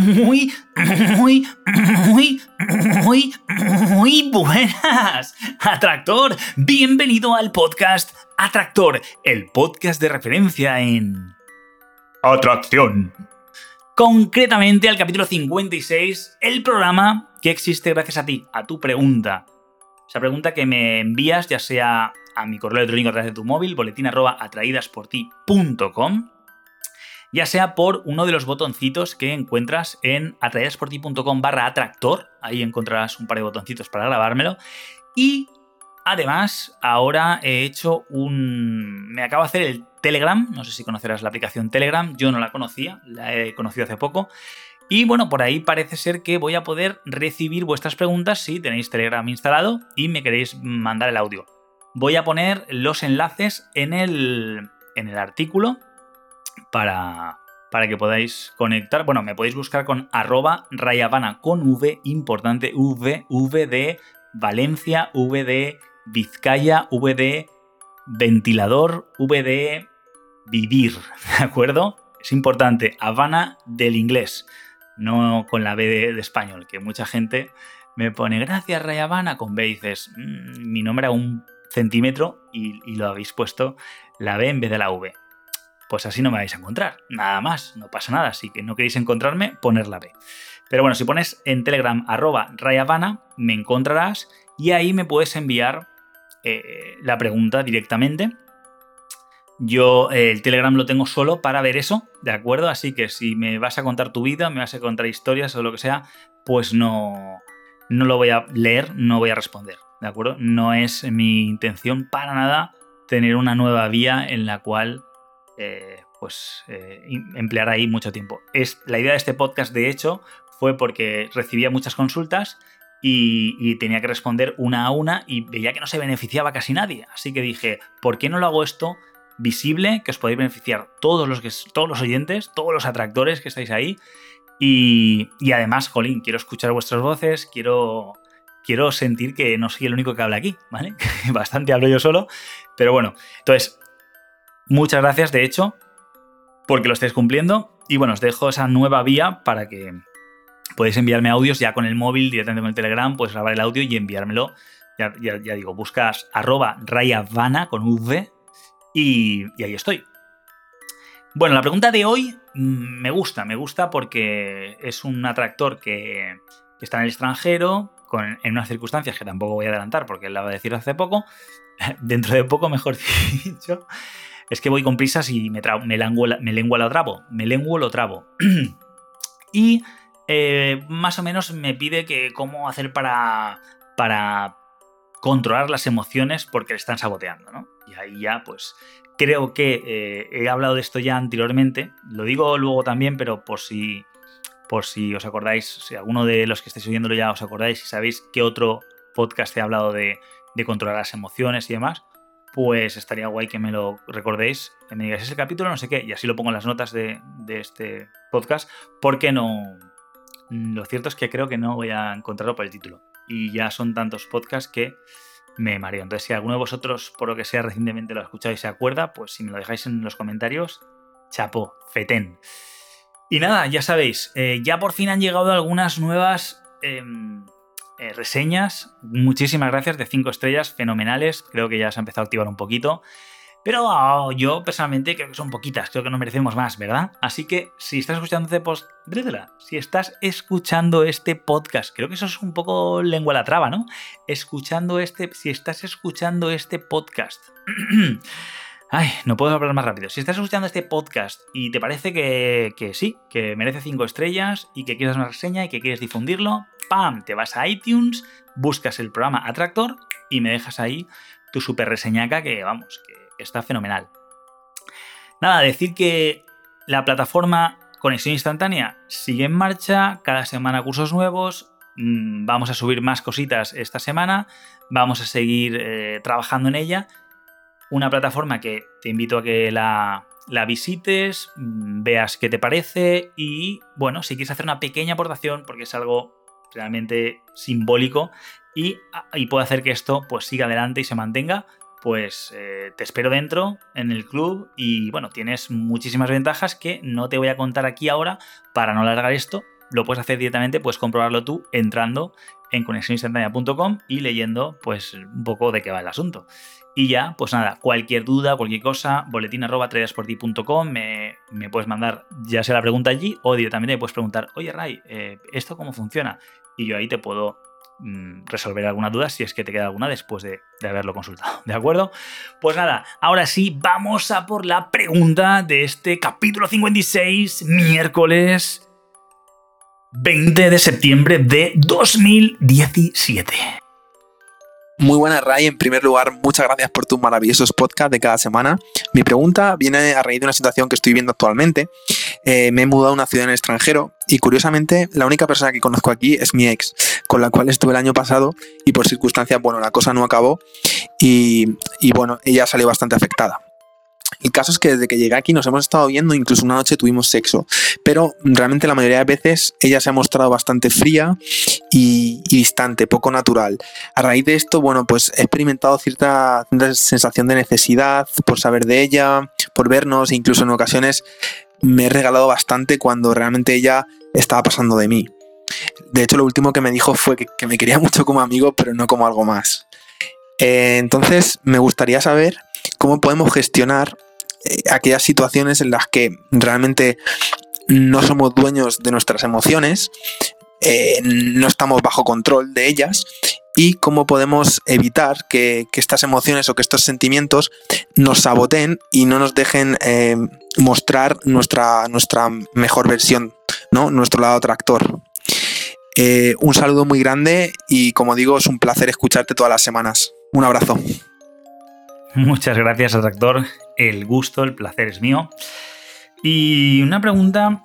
Muy, muy, muy, muy, muy buenas. Atractor, bienvenido al podcast Atractor, el podcast de referencia en atracción. Concretamente al capítulo 56, el programa que existe gracias a ti, a tu pregunta. Esa pregunta que me envías ya sea a mi correo electrónico a través de tu móvil, boletín arroba atraídasporti.com ya sea por uno de los botoncitos que encuentras en atraídasporti.com barra atractor, ahí encontrarás un par de botoncitos para grabármelo, y además ahora he hecho un... me acabo de hacer el Telegram, no sé si conocerás la aplicación Telegram, yo no la conocía, la he conocido hace poco, y bueno, por ahí parece ser que voy a poder recibir vuestras preguntas si tenéis Telegram instalado y me queréis mandar el audio. Voy a poner los enlaces en el, en el artículo para, para que podáis conectar. Bueno, me podéis buscar con arroba rayavana con V, importante, V, V de Valencia, V de Vizcaya, V de ventilador, V de vivir, ¿de acuerdo? Es importante, Habana del inglés, no con la B de, español, que mucha gente me pone gracias Rayavana con B dices, mm, mi nombre a un centímetro y, y lo habéis puesto la B en vez de la V pues así no me vais a encontrar. Nada más, no pasa nada. Si que no queréis encontrarme, poner la B. Pero bueno, si pones en Telegram arroba rayavana, me encontrarás y ahí me puedes enviar eh, la pregunta directamente. Yo eh, el Telegram lo tengo solo para ver eso, ¿de acuerdo? Así que si me vas a contar tu vida, me vas a contar historias o lo que sea, pues no, no lo voy a leer, no voy a responder, ¿de acuerdo? No es mi intención para nada tener una nueva vía en la cual eh, pues eh, emplear ahí mucho tiempo. Es, la idea de este podcast, de hecho, fue porque recibía muchas consultas y, tenía que responder una a una y veía que no se beneficiaba casi nadie. Así que dije, ¿por qué no lo hago esto visible, que os podéis beneficiar todos los, que, todos los oyentes, todos los atractores que estáis ahí? Y, además, jolín, quiero escuchar vuestras voces, quiero, quiero sentir que no soy el único que habla aquí, ¿vale? Bastante hablo yo solo, pero bueno, entonces Muchas gracias, de hecho, porque lo estáis cumpliendo. Y bueno, os dejo esa nueva vía para que podéis enviarme audios ya con el móvil, directamente con el Telegram, puedes grabar el audio y enviármelo. Ya, digo, buscas arroba rayavana con V y, ahí estoy. Bueno, la pregunta de hoy mm, me gusta, me gusta porque es un atractor que, está en el extranjero, en unas circunstancias que tampoco voy a adelantar porque la va a decir hace poco, dentro de poco, mejor dicho, es que voy con prisas y me, me, me lengua lo trabo. Me lenguo lo trabo. y eh, más o menos me pide que cómo hacer para, para controlar las emociones porque le están saboteando, ¿no? Y ahí ya, pues, creo que eh, he hablado de esto ya anteriormente. Lo digo luego también, pero por si, por si os acordáis, si alguno de los que estáis oyéndolo ya os acordáis y sabéis qué otro podcast he hablado de, de controlar las emociones y demás, pues estaría guay que me lo recordéis, que me digáis ese capítulo, no sé qué, y así lo pongo en las notas de, este podcast, porque no... Lo cierto es que creo que no voy a encontrarlo por el título. Y ya son tantos podcasts que me mareo. Entonces, si alguno de vosotros, por lo que sea, recientemente lo ha escuchado y se acuerda, pues si me lo dejáis en los comentarios, chapo, fetén. Y nada, ya sabéis, eh, ya por fin han llegado algunas nuevas em, eh, reseñas. Muchísimas gracias de 5 estrellas, fenomenales. Creo que ya se ha empezado a activar un poquito. Pero oh, yo personalmente creo que son poquitas, creo que no merecemos más, ¿verdad? Así que si estás escuchando este post, si estás escuchando este podcast, creo que eso es un poco lengua la traba, ¿no? Escuchando este, si estás escuchando este podcast. Ay, no puedo hablar más rápido. Si estás escuchando este podcast y te parece que, sí, que merece 5 estrellas y que quieres una reseña y que quieres difundirlo, ¡pam! Te vas a iTunes, buscas el programa Atractor y me dejas ahí tu super reseñaca que, vamos, que está fenomenal. Nada, decir que la plataforma Conexión instantánea sigue en marcha, cada semana cursos nuevos, mm, vamos a subir más cositas esta semana, vamos a seguir eh, trabajando en ella. Una plataforma que te invito a que la, la visites, mm, veas qué te parece y, bueno, si quieres hacer una pequeña aportación, porque es algo realmente simbólico y, y puede hacer que esto pues siga adelante y se mantenga, pues eh, te espero dentro en el club y bueno, tienes muchísimas ventajas que no te voy a contar aquí ahora para no alargar esto. Lo puedes hacer directamente, puedes comprobarlo tú entrando en conexioninstantánea.com y leyendo pues un poco de qué va el asunto. Y ya, pues nada, cualquier duda, cualquier cosa, boletín arroba me, me puedes mandar ya sea la pregunta allí o directamente me puedes preguntar, oye Ray, eh, ¿esto cómo funciona? Y yo ahí te puedo Mm, resolver alguna duda si es que te queda alguna después de, haberlo consultado. ¿De acuerdo? Pues nada, ahora sí, vamos a por la pregunta de este capítulo 56, miércoles 20 de septiembre de 2017. Muy buenas, Ray. En primer lugar, muchas gracias por tus maravillosos podcasts de cada semana. Mi pregunta viene a raíz de una situación que estoy viendo actualmente. Eh, me he mudado a una ciudad en el extranjero y curiosamente la única persona que conozco aquí es mi ex, con la cual estuve el año pasado y por circunstancias, bueno, la cosa no acabó y, y bueno, ella salió bastante afectada. El caso es que desde que llegué aquí nos hemos estado viendo, incluso una noche tuvimos sexo, pero realmente la mayoría de veces ella se ha mostrado bastante fría y, distante, poco natural. A raíz de esto, bueno, pues he experimentado cierta, sensación de necesidad por saber de ella, por vernos, e incluso en ocasiones me he regalado bastante cuando realmente ella estaba pasando de mí. De hecho, lo último que me dijo fue que, me quería mucho como amigo, pero no como algo más. Eh, entonces, me gustaría saber cómo podemos gestionar eh, aquellas situaciones en las que realmente no somos dueños de nuestras emociones, eh, no estamos bajo control de ellas y cómo podemos evitar que, estas emociones o que estos sentimientos nos saboteen y no nos dejen eh, mostrar nuestra, nuestra mejor versión, ¿no? nuestro lado atractor. un saludo muy grande y como digo, es un placer escucharte todas las semanas. Un abrazo. Muchas gracias, Atractor. El gusto, el placer es mío. Y una pregunta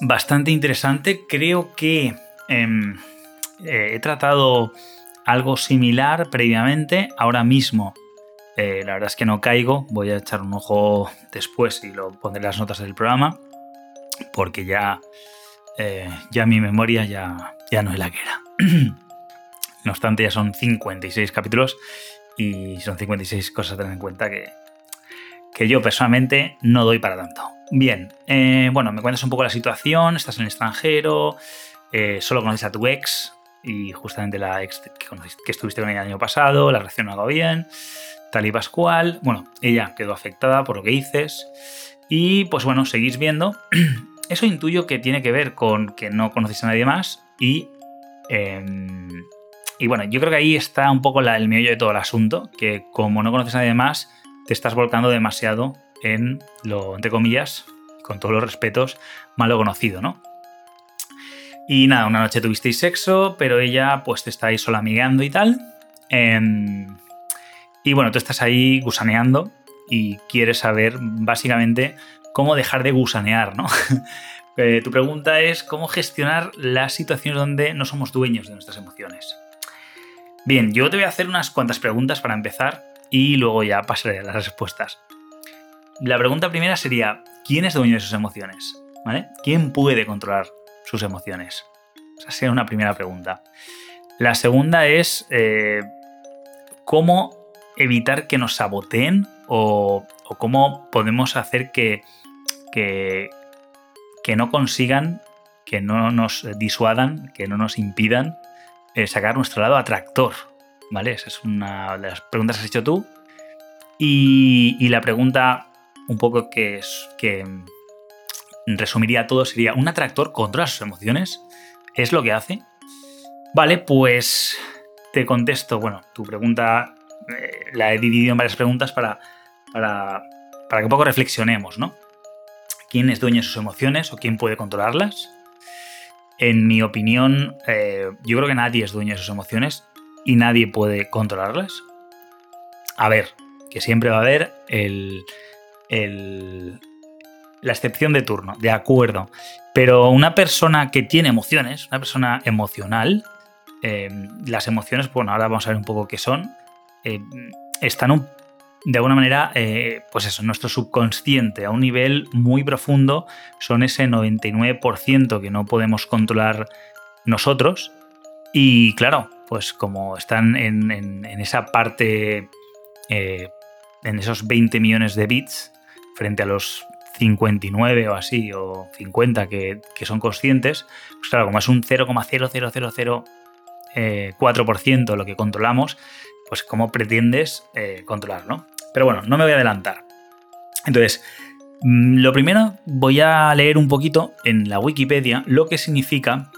bastante interesante. Creo que em, eh, he tratado algo similar previamente. Ahora mismo, eh, la verdad es que no caigo. Voy a echar un ojo después y lo pondré en las notas del programa. Porque ya, eh, ya mi memoria ya, ya no es la que era. no obstante, ya son 56 capítulos y son 56 cosas a tener en cuenta que, que yo personalmente no doy para tanto. Bien, eh, bueno, me cuentas un poco la situación, estás en el extranjero, eh, solo conoces a tu ex y justamente la ex que, que estuviste con ella el año pasado, la relación no ha bien, tal y pascual. Bueno, ella quedó afectada por lo que dices y pues bueno, seguís viendo. Eso intuyo que tiene que ver con que no conoces a nadie más y... Em, y bueno, yo creo que ahí está un poco el meollo de todo el asunto, que como no conoces a nadie más, te estás volcando demasiado en lo, entre comillas, con todos los respetos, malo conocido, ¿no? Y nada, una noche tuvisteis sexo, pero ella pues te está ahí solo amigueando y tal. Em, y bueno, tú estás ahí gusaneando y quieres saber básicamente cómo dejar de gusanear, ¿no? Eh, tu pregunta es cómo gestionar las situaciones donde no somos dueños de nuestras emociones. Bien, yo te voy a hacer unas cuantas preguntas para empezar y luego ya pasaré a las respuestas. La pregunta primera sería, ¿quién es dueño de sus emociones? ¿Vale? ¿Quién puede controlar sus emociones? Esa sería una primera pregunta. La segunda es, eh, ¿cómo evitar que nos saboteen o, cómo podemos hacer que, que, que no consigan, que no nos disuadan, que no nos impidan eh, sacar nuestro lado atractor, ¿vale? Esa es una de las preguntas que has hecho tú. Y, la pregunta un poco que, es, que resumiría todo sería, ¿un atractor controla sus emociones? ¿Es lo que hace? Vale, pues te contesto, bueno, tu pregunta eh, la he dividido en varias preguntas para, para, para que un poco reflexionemos, ¿no? ¿Quién es dueño de sus emociones o quién puede controlarlas? En mi opinión, eh, yo creo que nadie es dueño de sus emociones y nadie puede controlarlas. A ver, que siempre va a haber el, la excepción de turno, de acuerdo. Pero una persona que tiene emociones, una persona emocional, eh, las emociones, bueno, ahora vamos a ver un poco qué son, eh, están de alguna manera, eh, pues eso, nuestro subconsciente a un nivel muy profundo, son ese 99% que no podemos controlar nosotros. Y claro, pues como están en, esa parte, en esos 20 millones de bits, frente a los 59 o así, o 50 que, son conscientes, pues claro, como es un 0,0004% eh, lo que controlamos, pues cómo pretendes eh, controlar, ¿no? Pero bueno, no me voy a adelantar. Entonces, mm, lo primero voy a leer un poquito en la Wikipedia lo que significa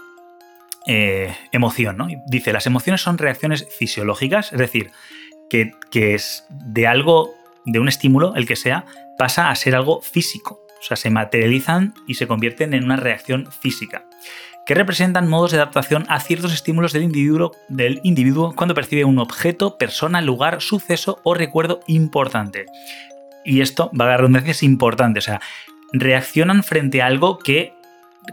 eh, emoción, ¿no? Dice, las emociones son reacciones fisiológicas, es decir, que, que es de algo, de un estímulo, el que sea, pasa a ser algo físico. O sea, se materializan y se convierten en una reacción física, que representan modos de adaptación a ciertos estímulos del individuo, del individuo cuando percibe un objeto, persona, lugar, suceso o recuerdo importante. Y esto, va a dar redundancia, es importante. O sea, reaccionan frente a algo que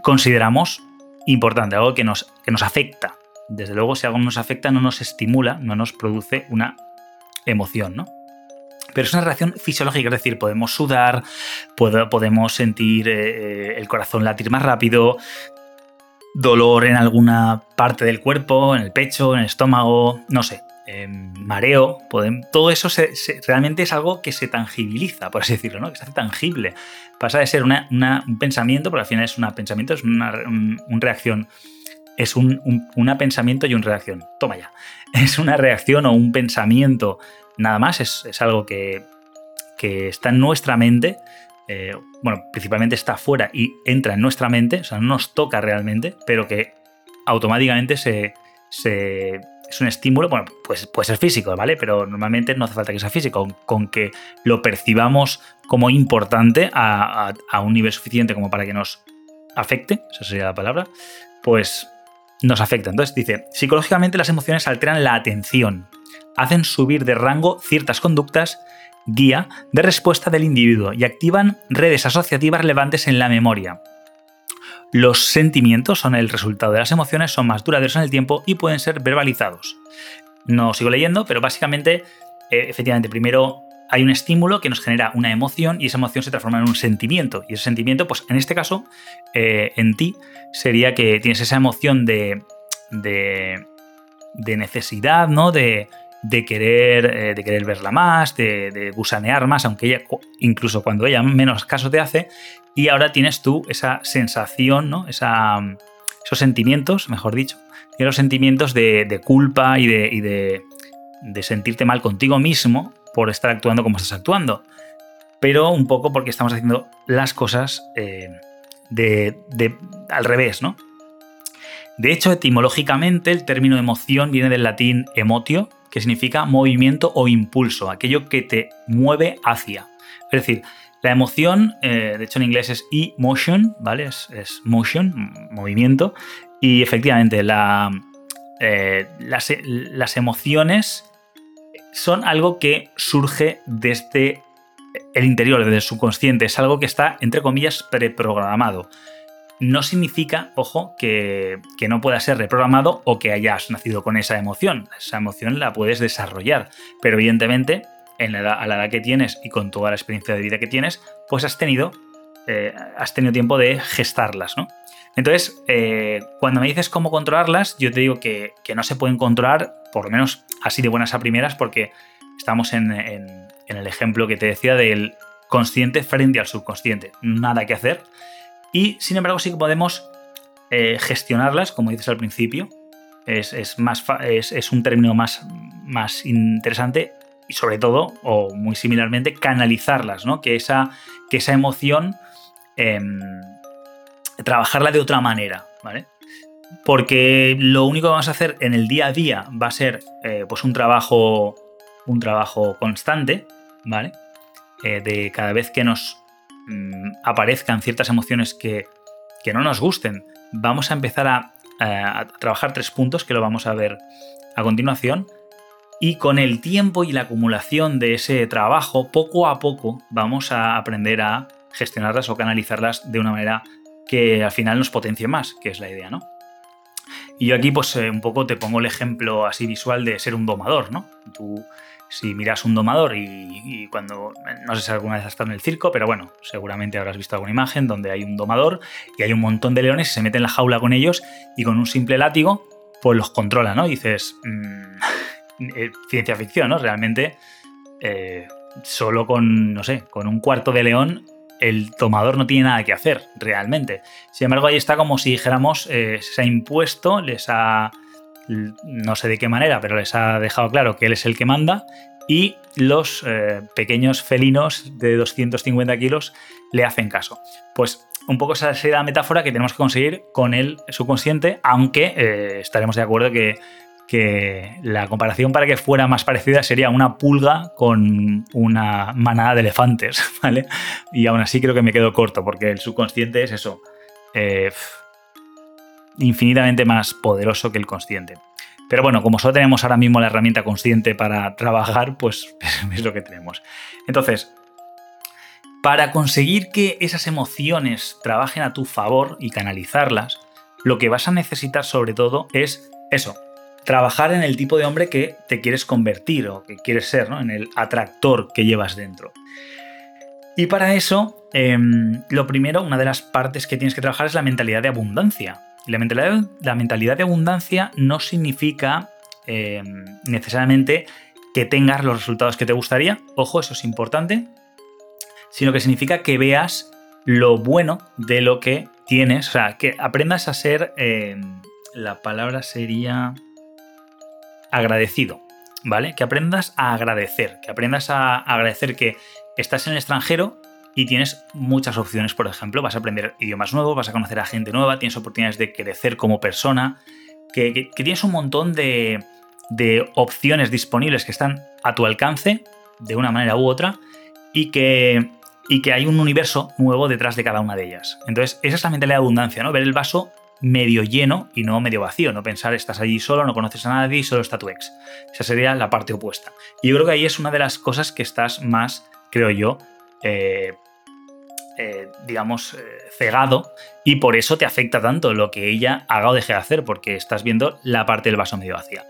consideramos importante, algo que nos, que nos afecta. Desde luego, si algo nos afecta, no nos estimula, no nos produce una emoción, ¿no? Pero es una reacción fisiológica, es decir, podemos sudar, podemos sentir eh, el corazón latir más rápido, dolor en alguna parte del cuerpo, en el pecho, en el estómago, no sé, em, mareo, todo eso realmente es algo que se tangibiliza, por así decirlo, ¿no? que se hace tangible. Pasa de ser un pensamiento, porque al final es un pensamiento, es una reacción es un, pensamiento y una reacción. Toma ya. Es una reacción o un pensamiento nada más, es, algo que, está en nuestra mente, eh, bueno, principalmente está afuera y entra en nuestra mente, o sea, no nos toca realmente, pero que automáticamente se, es un estímulo, bueno, pues puede ser físico, ¿vale? Pero normalmente no hace falta que sea físico, con, que lo percibamos como importante a, un nivel suficiente como para que nos afecte, esa sería la palabra, pues nos afecta. Entonces dice, psicológicamente las emociones alteran la atención, hacen subir de rango ciertas conductas guía de respuesta del individuo y activan redes asociativas relevantes en la memoria. Los sentimientos son el resultado de las emociones, son más duraderos en el tiempo y pueden ser verbalizados. No sigo leyendo, pero básicamente, eh, efectivamente, primero hay un estímulo que nos genera una emoción y esa emoción se transforma en un sentimiento. Y ese sentimiento, pues en este caso, eh, en ti, sería que tienes esa emoción de, de, de necesidad, ¿no? De, de querer, eh, de querer verla más, de, gusanear más, aunque ella, incluso cuando ella menos caso te hace, y ahora tienes tú esa sensación, ¿no? Esa, esos sentimientos, mejor dicho, los sentimientos de, culpa y, de, de, sentirte mal contigo mismo por estar actuando como estás actuando. Pero un poco porque estamos haciendo las cosas eh, de, al revés, ¿no? De hecho, etimológicamente, el término emoción viene del latín emotio, que significa movimiento o impulso, aquello que te mueve hacia. Es decir, la emoción, eh, de hecho en inglés es emotion, ¿vale? Es, motion, movimiento. Y efectivamente, eh, las, emociones son algo que surge desde el interior, desde el subconsciente. Es algo que está, entre comillas, preprogramado no significa, ojo, que, no pueda ser reprogramado o que hayas nacido con esa emoción. Esa emoción la puedes desarrollar, pero evidentemente en la a la edad que tienes y con toda la experiencia de vida que tienes, pues has tenido, eh, has tenido tiempo de gestarlas, ¿no? Entonces, eh, cuando me dices cómo controlarlas, yo te digo que, no se pueden controlar, por lo menos así de buenas a primeras, porque estamos en el ejemplo que te decía del consciente frente al subconsciente. Nada que hacer. Y sin embargo sí que podemos eh, gestionarlas, como dices al principio. Es, más es, un término más, más interesante y sobre todo, o muy similarmente, canalizarlas, ¿no? Que esa, que esa emoción, em, trabajarla de otra manera, ¿vale? Porque lo único que vamos a hacer en el día a día va a ser eh, pues un trabajo, un trabajo constante, ¿vale? Eh, de cada vez que nos Mm, aparezcan ciertas emociones que, no nos gusten, vamos a empezar a, trabajar tres puntos que lo vamos a ver a continuación. Y con el tiempo y la acumulación de ese trabajo, poco a poco vamos a aprender a gestionarlas o canalizarlas de una manera que al final nos potencie más, que es la idea, ¿no? Y yo aquí, pues, eh, un poco te pongo el ejemplo así visual de ser un domador, ¿no? Tú, si miras un domador y, cuando, no sé si alguna vez has estado en el circo, pero bueno, seguramente habrás visto alguna imagen donde hay un domador y hay un montón de leones y se mete en la jaula con ellos y con un simple látigo, pues los controla, ¿no? Y dices, mm, eh, ciencia ficción, ¿no? Realmente, eh, solo con, no sé, con un cuarto de león el tomador no tiene nada que hacer realmente. Sin embargo, ahí está como si dijéramos, eh, se ha impuesto, les ha, no sé de qué manera, pero les ha dejado claro que él es el que manda y los eh, pequeños felinos de 250 kilos le hacen caso. Pues un poco esa sería la metáfora que tenemos que conseguir con el subconsciente, aunque eh, estaremos de acuerdo que que la comparación para que fuera más parecida sería una pulga con una manada de elefantes, ¿vale? Y aún así creo que me quedo corto, porque el subconsciente es eso, eh, infinitamente más poderoso que el consciente. Pero bueno, como solo tenemos ahora mismo la herramienta consciente para trabajar, pues es lo que tenemos. Entonces, para conseguir que esas emociones trabajen a tu favor y canalizarlas, lo que vas a necesitar sobre todo es eso, trabajar en el tipo de hombre que te quieres convertir o que quieres ser, ¿no? en el atractor que llevas dentro. Y para eso, em, lo primero, una de las partes que tienes que trabajar es la mentalidad de abundancia. La mentalidad, de abundancia no significa em, necesariamente que tengas los resultados que te gustaría, ojo, eso es importante, sino que significa que veas lo bueno de lo que tienes, o sea, que aprendas a ser, em, la palabra sería agradecido, ¿vale? Que aprendas a agradecer, que aprendas a agradecer que estás en el extranjero y tienes muchas opciones, por ejemplo, vas a aprender idiomas nuevos, vas a conocer a gente nueva, tienes oportunidades de crecer como persona, que, tienes un montón de, de opciones disponibles que están a tu alcance, de una manera u otra, y que, y que hay un universo nuevo detrás de cada una de ellas. Entonces, esa es la mentalidad de abundancia, ¿no? Ver el vaso medio lleno y no medio vacío. No pensar estás allí solo, no conoces a nadie y solo está tu ex. Esa sería la parte opuesta. Y yo creo que ahí es una de las cosas que estás más, creo yo, eh, eh, digamos, eh, cegado y por eso te afecta tanto lo que ella haga o deje de hacer, porque estás viendo la parte del vaso medio vacía.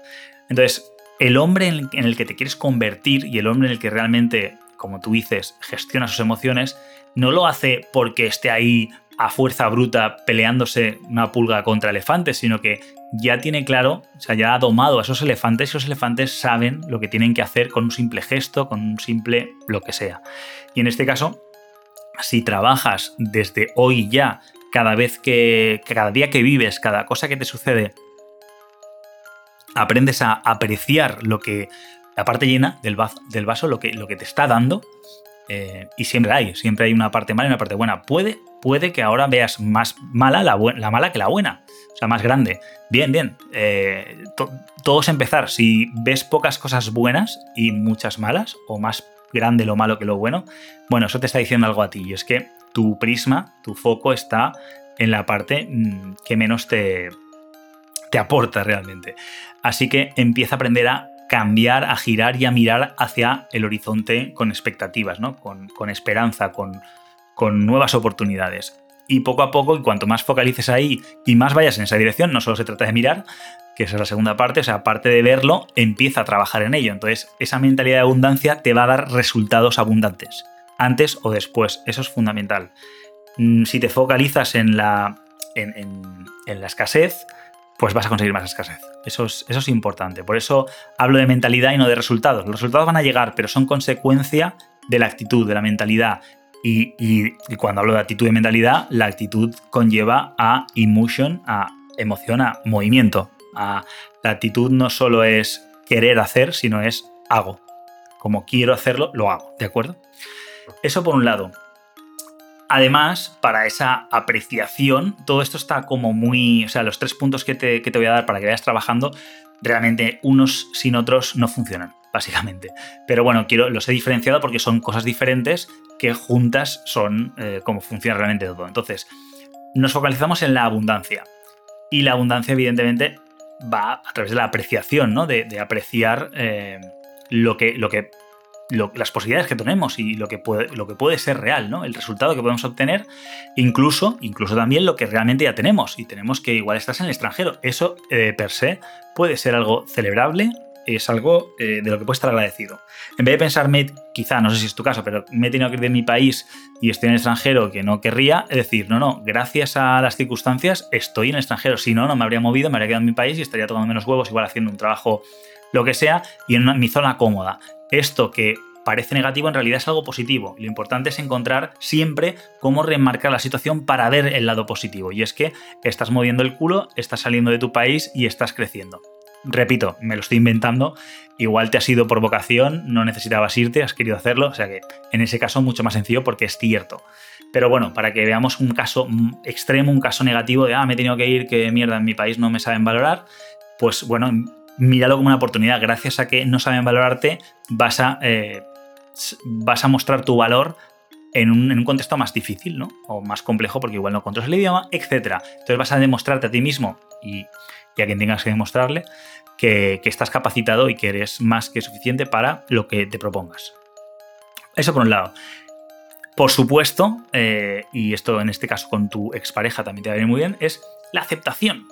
Entonces, el hombre en el que te quieres convertir y el hombre en el que realmente, como tú dices, gestiona sus emociones, no lo hace porque esté ahí a fuerza bruta peleándose una pulga contra elefantes, sino que ya tiene claro, o sea, ya ha domado a esos elefantes y esos elefantes saben lo que tienen que hacer con un simple gesto, con un simple lo que sea. Y en este caso, si trabajas desde hoy ya, cada vez que, cada día que vives, cada cosa que te sucede, aprendes a apreciar lo que, la parte llena del vaso, lo, que, lo que te está dando, eh, y siempre hay, siempre hay una parte mala y una parte buena. Puede puede que ahora veas más mala la, la mala que la buena. O sea, más grande. Bien, bien. Eh, todo es empezar. Si ves pocas cosas buenas y muchas malas, o más grande lo malo que lo bueno, bueno, eso te está diciendo algo a ti. Y es que tu prisma, tu foco está en la parte mm, que menos te, te aporta realmente. Así que empieza a aprender a cambiar, a girar y a mirar hacia el horizonte con expectativas, ¿no? con, con esperanza, con, con nuevas oportunidades. Y poco a poco, y cuanto más focalices ahí y más vayas en esa dirección, no solo se trata de mirar, que esa es la segunda parte, o sea, aparte de verlo, empieza a trabajar en ello. Entonces, esa mentalidad de abundancia te va a dar resultados abundantes, antes o después. Eso es fundamental. Mm, si te focalizas en la, en, la escasez, pues vas a conseguir más escasez. Eso es, eso es importante. Por eso hablo de mentalidad y no de resultados. Los resultados van a llegar, pero son consecuencia de la actitud, de la mentalidad. Y, cuando hablo de actitud y mentalidad, la actitud conlleva a emotion, a emoción, a movimiento. La actitud no solo es querer hacer, sino es hago. Como quiero hacerlo, lo hago, ¿de acuerdo? Eso por un lado. Además, para esa apreciación, todo esto está como muy. O sea, los tres puntos que te, que te voy a dar para que vayas trabajando, realmente unos sin otros no funcionan básicamente. Pero bueno, quiero, los he diferenciado porque son cosas diferentes que juntas son eh, como funciona realmente todo. Entonces, nos focalizamos en la abundancia. Y la abundancia, evidentemente, va a través de la apreciación, ¿no? De, apreciar eh, lo, que, lo que las posibilidades que tenemos y lo que, puede, lo que puede ser real, ¿no? El resultado que podemos obtener, incluso, incluso también lo que realmente ya tenemos. Y tenemos que igual estás en el extranjero. Eso, eh, per se, puede ser algo celebrable, es algo eh, de lo que puedes estar agradecido. En vez de pensarme, quizá, no sé si es tu caso, pero me he tenido que ir de mi país y estoy en el extranjero que no querría, es decir, no, no, gracias a las circunstancias estoy en el extranjero. Si no, no me habría movido, me habría quedado en mi país y estaría tomando menos huevos, igual haciendo un trabajo, lo que sea, y en mi zona cómoda. Esto que parece negativo en realidad es algo positivo. Lo importante es encontrar siempre cómo remarcar la situación para ver el lado positivo. Y es que estás moviendo el culo, estás saliendo de tu país y estás creciendo. Repito, me lo estoy inventando. Igual te has ido por vocación, no necesitabas irte, has querido hacerlo. O sea que en ese caso mucho más sencillo porque es cierto. Pero bueno, para que veamos un caso extremo, un caso negativo de, ah, me he tenido que ir, que mierda, en mi país no me saben valorar, pues bueno, míralo como una oportunidad. Gracias a que no saben valorarte, vas a, eh, vas a mostrar tu valor en un, contexto más difícil, ¿no? O más complejo, porque igual no controlas el idioma, etc. Entonces vas a demostrarte a ti mismo y, a quien tengas que demostrarle que, estás capacitado y que eres más que suficiente para lo que te propongas. Eso por un lado. Por supuesto, eh, y esto en este caso con tu expareja también te va a venir muy bien, es la aceptación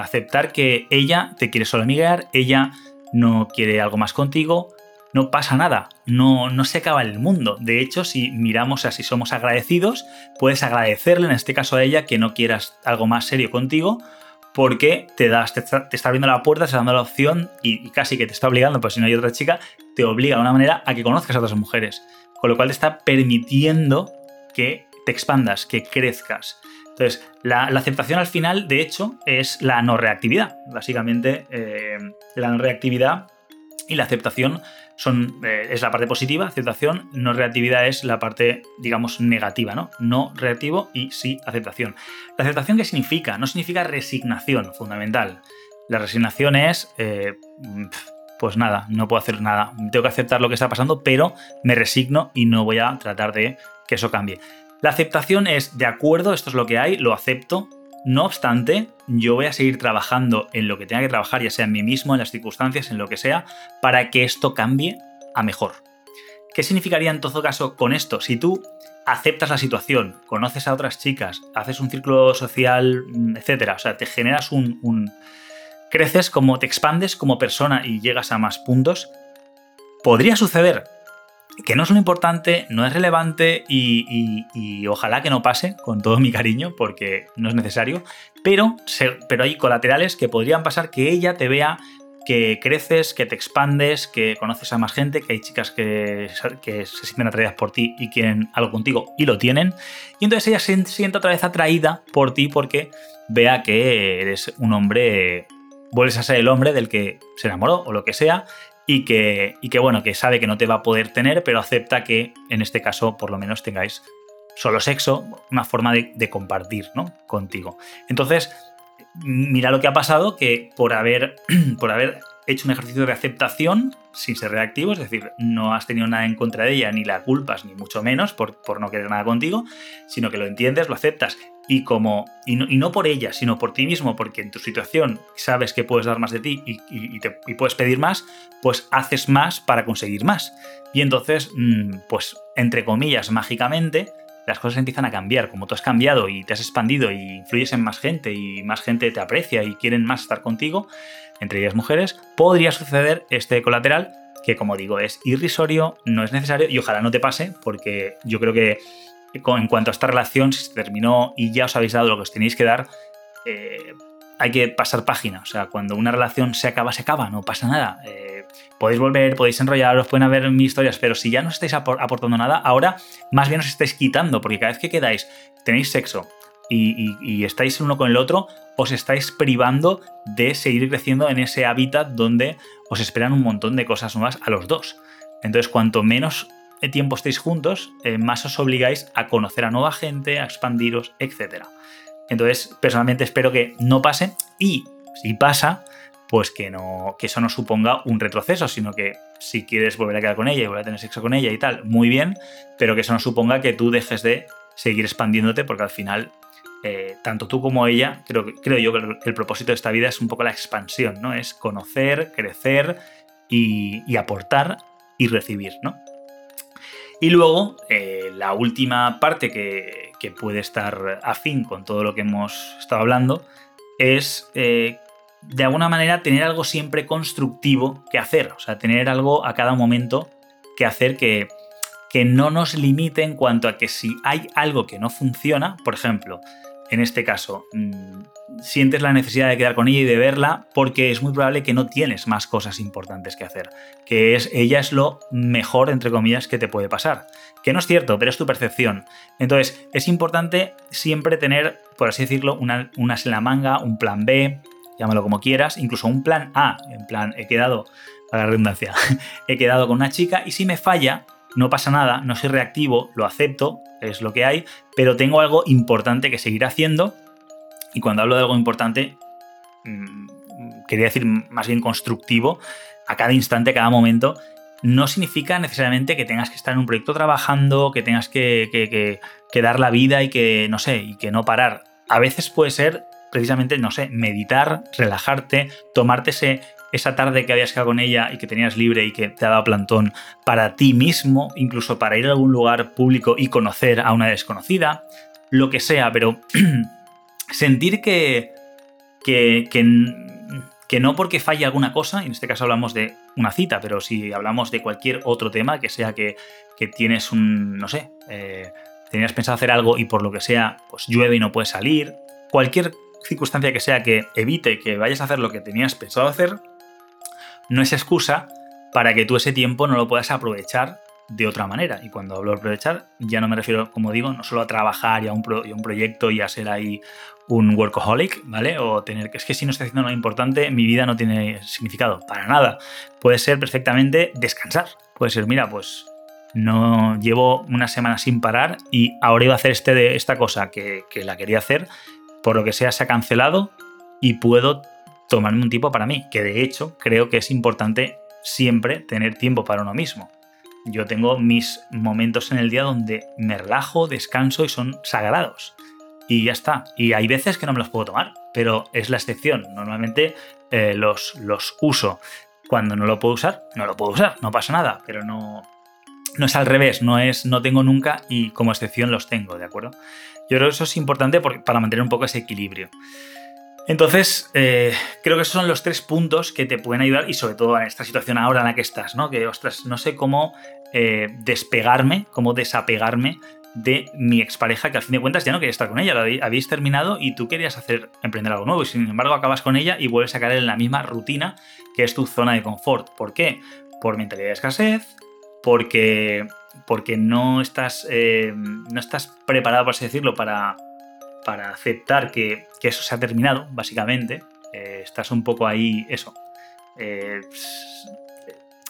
aceptar que ella te quiere solo amiguear, ella no quiere algo más contigo, no pasa nada, no, no se acaba el mundo. De hecho, si miramos así, somos agradecidos, puedes agradecerle, en este caso a ella, que no quieras algo más serio contigo, porque te, das, te, está, abriendo la puerta, te está dando la opción y, casi que te está obligando, pues si no hay otra chica, te obliga de una manera a que conozcas a otras mujeres. Con lo cual te está permitiendo que te expandas, que crezcas. Entonces, la, aceptación al final, de hecho, es la no reactividad. Básicamente, eh, la no reactividad y la aceptación son, eh, es la parte positiva, aceptación, no reactividad es la parte, digamos, negativa, ¿no? No reactivo y sí aceptación. ¿La aceptación qué significa? No significa resignación, fundamental. La resignación es, eh, pues nada, no puedo hacer nada. Tengo que aceptar lo que está pasando, pero me resigno y no voy a tratar de que eso cambie. La aceptación es, de acuerdo, esto es lo que hay, lo acepto. No obstante, yo voy a seguir trabajando en lo que tenga que trabajar, ya sea en mí mismo, en las circunstancias, en lo que sea, para que esto cambie a mejor. ¿Qué significaría en todo caso con esto? Si tú aceptas la situación, conoces a otras chicas, haces un círculo social, mm, etcétera, o sea, te generas un, un creces como te expandes como persona y llegas a más puntos, podría suceder que no es lo importante, no es relevante y, ojalá que no pase con todo mi cariño porque no es necesario, pero, pero hay colaterales que podrían pasar que ella te vea que creces, que te expandes, que conoces a más gente, que hay chicas que, que, se sienten atraídas por ti y quieren algo contigo y lo tienen. Y entonces ella se siente otra vez atraída por ti porque vea que eres un hombre, vuelves a ser el hombre del que se enamoró o lo que sea, y que, y que, bueno, que sabe que no te va a poder tener, pero acepta que en este caso por lo menos tengáis solo sexo, una forma de, compartir ¿no? contigo. Entonces, mira lo que ha pasado, que por haber, por haber hecho un ejercicio de aceptación sin ser reactivo, es decir, no has tenido nada en contra de ella, ni la culpas, ni mucho menos por, por no querer nada contigo, sino que lo entiendes, lo aceptas y como y no, por ella, sino por ti mismo, porque en tu situación sabes que puedes dar más de ti y, te, puedes pedir más, pues haces más para conseguir más. Y entonces, mm, pues entre comillas, mágicamente, las cosas empiezan a cambiar. Como tú has cambiado y te has expandido y influyes en más gente y más gente te aprecia y quieren más estar contigo, entre ellas mujeres, podría suceder este colateral que como digo es irrisorio, no es necesario y ojalá no te pase porque yo creo que en cuanto a esta relación, si se terminó y ya os habéis dado lo que os tenéis que dar, eh, hay que pasar página. O sea, cuando una relación se acaba, se acaba, no pasa nada. Eh, podéis volver, podéis enrollaros, pueden haber mil historias, pero si ya no estáis aportando nada, ahora más bien os estáis quitando, porque cada vez que quedáis, tenéis sexo y, y estáis uno con el otro, os estáis privando de seguir creciendo en ese hábitat donde os esperan un montón de cosas nuevas a los dos. Entonces, cuanto menos tiempo estéis juntos, eh, más os obligáis a conocer a nueva gente, a expandiros, etc. Entonces, personalmente espero que no pase y si pasa, pues que, no, que eso no suponga un retroceso, sino que si quieres volver a quedar con ella y volver a tener sexo con ella y tal, muy bien, pero que eso no suponga que tú dejes de seguir expandiéndote porque al final eh, tanto tú como ella, creo, creo yo que el, propósito de esta vida es un poco la expansión, ¿no? Es conocer, crecer y, y aportar y recibir, ¿no? Y luego, eh, la última parte que, puede estar afín con todo lo que hemos estado hablando es, eh, de alguna manera, tener algo siempre constructivo que hacer. O sea, tener algo a cada momento que hacer que, que no nos limite en cuanto a que si hay algo que no funciona, por ejemplo, en este caso, mm, sientes la necesidad de quedar con ella y de verla porque es muy probable que no tienes más cosas importantes que hacer, que es ella es lo mejor entre comillas que te puede pasar, que no es cierto, pero es tu percepción. Entonces, es importante siempre tener, por así decirlo, una, una en la manga, un plan B, llámalo como quieras, incluso un plan A, en plan he quedado a la redundancia, he quedado con una chica y si me falla, no pasa nada, no soy reactivo, lo acepto, es lo que hay, pero tengo algo importante que seguir haciendo y cuando hablo de algo importante, mm, quería decir más bien constructivo, a cada instante, a cada momento, no significa necesariamente que tengas que estar en un proyecto trabajando, que tengas que, dar la vida y que, no sé, y que no parar. A veces puede ser precisamente, no sé, meditar, relajarte, tomarte ese, esa tarde que habías quedado con ella y que tenías libre y que te ha dado plantón para ti mismo, incluso para ir a algún lugar público y conocer a una desconocida, lo que sea, pero sentir que, que, que, no porque falle alguna cosa, en este caso hablamos de una cita, pero si hablamos de cualquier otro tema, que sea que, tienes un, no sé, eh, tenías pensado hacer algo y por lo que sea, pues llueve y no puedes salir, cualquier circunstancia que sea que evite que vayas a hacer lo que tenías pensado hacer, no es excusa para que tú ese tiempo no lo puedas aprovechar de otra manera. Y cuando hablo de aprovechar, ya no me refiero, como digo, no solo a trabajar y a un, un proyecto y a ser ahí un workaholic, ¿vale? O tener que es que si no estoy haciendo nada importante, mi vida no tiene significado, para nada. Puede ser perfectamente descansar. Puede ser, mira, pues no llevo una semana sin parar y ahora iba a hacer este de esta cosa que, que la quería hacer, por lo que sea se ha cancelado y puedo tomarme un tiempo para mí, que de hecho creo que es importante siempre tener tiempo para uno mismo. Yo tengo mis momentos en el día donde me relajo, descanso y son sagrados. Y ya está. Y hay veces que no me los puedo tomar, pero es la excepción. Normalmente eh, los, los uso. Cuando no lo puedo usar, no lo puedo usar, no pasa nada, pero no, no es al revés, no es no tengo nunca y como excepción los tengo, ¿de acuerdo? Yo creo que eso es importante para mantener un poco ese equilibrio. Entonces, eh, creo que esos son los tres puntos que te pueden ayudar y sobre todo en esta situación ahora en la que estás, ¿no? Que, ostras, no sé cómo eh, despegarme, cómo desapegarme de mi expareja, que al fin de cuentas ya no quería estar con ella, habéis terminado y tú querías hacer emprender algo nuevo y sin embargo acabas con ella y vuelves a caer en la misma rutina que es tu zona de confort. ¿Por qué? Por mentalidad de escasez, porque, porque no, estás, eh, no estás preparado, por así decirlo, para, para aceptar que, eso se ha terminado, básicamente. Eh, estás un poco ahí, eso, eh,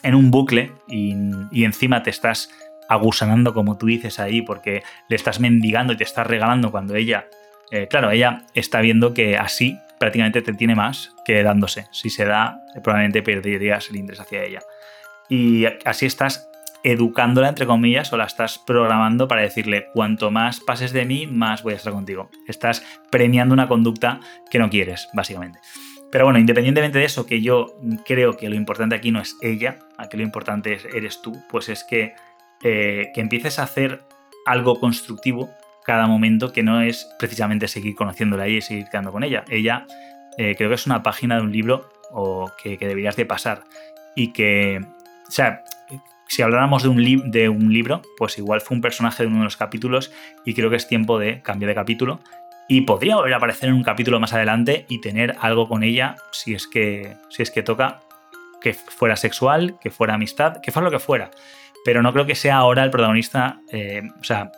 en un bucle y, encima te estás agusanando, como tú dices ahí, porque le estás mendigando y te estás regalando cuando ella, eh, claro, ella está viendo que así prácticamente te tiene más que dándose. Si se da, probablemente perderías el interés hacia ella. Y así estás educándola, entre comillas, o la estás programando para decirle, cuanto más pases de mí, más voy a estar contigo. Estás premiando una conducta que no quieres, básicamente. Pero bueno, independientemente de eso, que yo creo que lo importante aquí no es ella, aquí lo importante eres tú, pues es que, eh, que empieces a hacer algo constructivo cada momento que no es precisamente seguir conociéndola y seguir quedando con ella. Ella eh, creo que es una página de un libro o que, que deberías de pasar y que, o sea, si habláramos de un, libro, pues igual fue un personaje de uno de los capítulos y creo que es tiempo de cambiar de capítulo. Y podría volver a aparecer en un capítulo más adelante y tener algo con ella si es que, si es que toca que fuera sexual, que fuera amistad, que fuera lo que fuera. Pero no creo que sea ahora el protagonista, eh, o sea,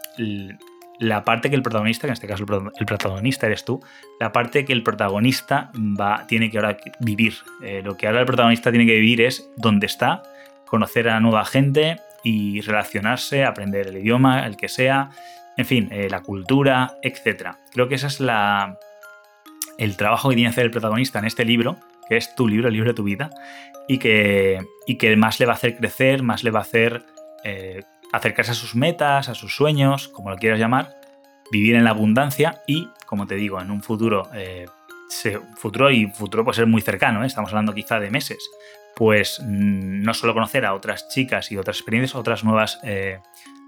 la parte que el protagonista, que en este caso el protagonista eres tú, la parte que el protagonista va, tiene que ahora vivir. Eh, lo que ahora el protagonista tiene que vivir es dónde está, conocer a nueva gente y relacionarse, aprender el idioma, el que sea, en fin, eh, la cultura, etc. Creo que ese es la, el trabajo que tiene que hacer el protagonista en este libro, que es tu libro, el libro de tu vida, y que, y que más le va a hacer crecer, más le va a hacer eh, acercarse a sus metas, a sus sueños, como lo quieras llamar, vivir en la abundancia y, como te digo, en un futuro, eh, futuro y futuro puede ser muy cercano, estamos hablando quizá de meses, pues mm, no solo conocer a otras chicas y otras experiencias, otras nuevas, eh,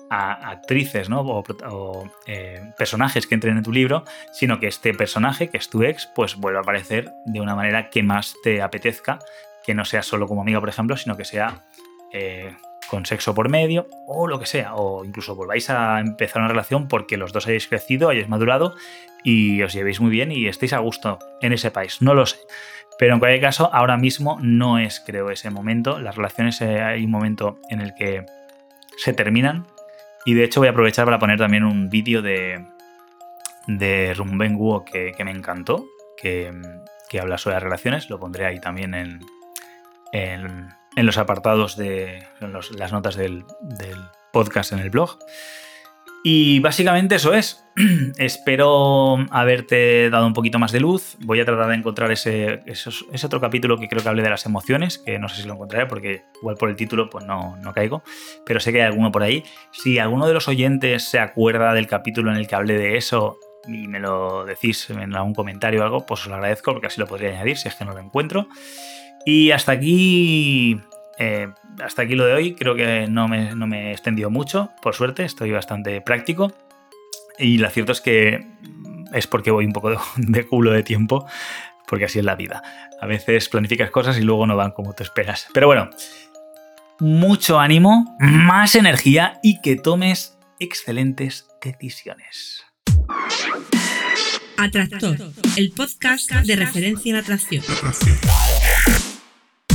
actrices ¿no? o, eh, personajes que entren en tu libro, sino que este personaje, que es tu ex, pues vuelva a aparecer de una manera que más te apetezca, que no sea solo como amiga, por ejemplo, sino que sea eh, con sexo por medio o lo que sea, o incluso volváis a empezar una relación porque los dos hayáis crecido, hayáis madurado y os llevéis muy bien y estéis a gusto en ese país, no lo sé. Pero en cualquier caso, ahora mismo no es, creo, ese momento. Las relaciones eh, hay un momento en el que se terminan. Y de hecho voy a aprovechar para poner también un vídeo de, de Rumben que, me encantó, que, habla sobre las relaciones. Lo pondré ahí también en, en, los apartados de las notas del podcast en el blog. Y básicamente eso es. Espero haberte dado un poquito más de luz. Voy a tratar de encontrar ese, ese, otro capítulo que creo que hable de las emociones, que no sé si lo encontraré porque igual por el título pues no, no caigo, pero sé que hay alguno por ahí. Si alguno de los oyentes se acuerda del capítulo en el que hablé de eso y me lo decís en algún comentario o algo, pues os lo agradezco porque así lo podría añadir si es que no lo encuentro. Y hasta aquí eh, hasta aquí lo de hoy, creo que no me, no me he extendido mucho, por suerte, estoy bastante práctico. Y lo cierto es que es porque voy un poco de, culo de tiempo, porque así es la vida. A veces planificas cosas y luego no van como te esperas. Pero bueno, mucho ánimo, más energía y que tomes excelentes decisiones. Atractor, el podcast de referencia en atracción